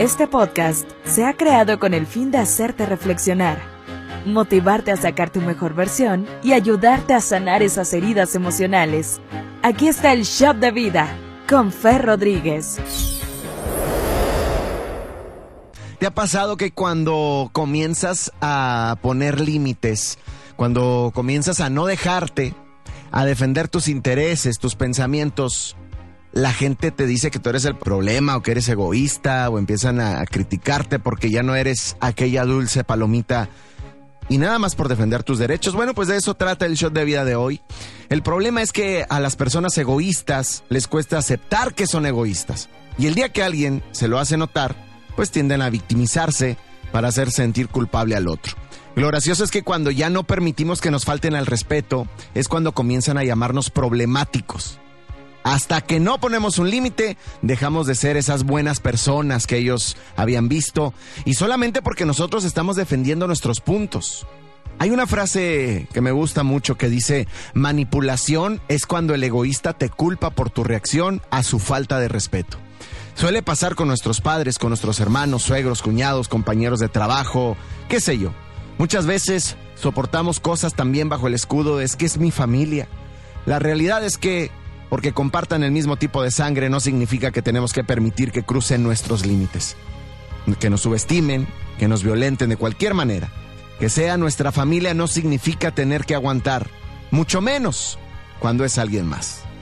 Este podcast se ha creado con el fin de hacerte reflexionar, motivarte a sacar tu mejor versión y ayudarte a sanar esas heridas emocionales. Aquí está el Shop de Vida con Fer Rodríguez. ¿Te ha pasado que cuando comienzas a poner límites, cuando comienzas a no dejarte, a defender tus intereses, tus pensamientos, la gente te dice que tú eres el problema o que eres egoísta o empiezan a, criticarte porque ya no eres aquella dulce palomita y nada más por defender tus derechos. Bueno, pues de eso trata el shot de vida de hoy. El problema es que a las personas egoístas les cuesta aceptar que son egoístas. Y el día que alguien se lo hace notar, pues tienden a victimizarse para hacer sentir culpable al otro. Lo gracioso es que cuando ya no permitimos que nos falten al respeto, es cuando comienzan a llamarnos problemáticos. Hasta que no ponemos un límite, dejamos de ser esas buenas personas que ellos habían visto y solamente porque nosotros estamos defendiendo nuestros puntos. Hay una frase que me gusta mucho que dice, manipulación es cuando el egoísta te culpa por tu reacción a su falta de respeto. Suele pasar con nuestros padres, con nuestros hermanos, suegros, cuñados, compañeros de trabajo, qué sé yo. Muchas veces soportamos cosas también bajo el escudo de es que es mi familia. La realidad es que porque compartan el mismo tipo de sangre no significa que tenemos que permitir que crucen nuestros límites. Que nos subestimen, que nos violenten de cualquier manera. Que sea nuestra familia no significa tener que aguantar, mucho menos cuando es alguien más.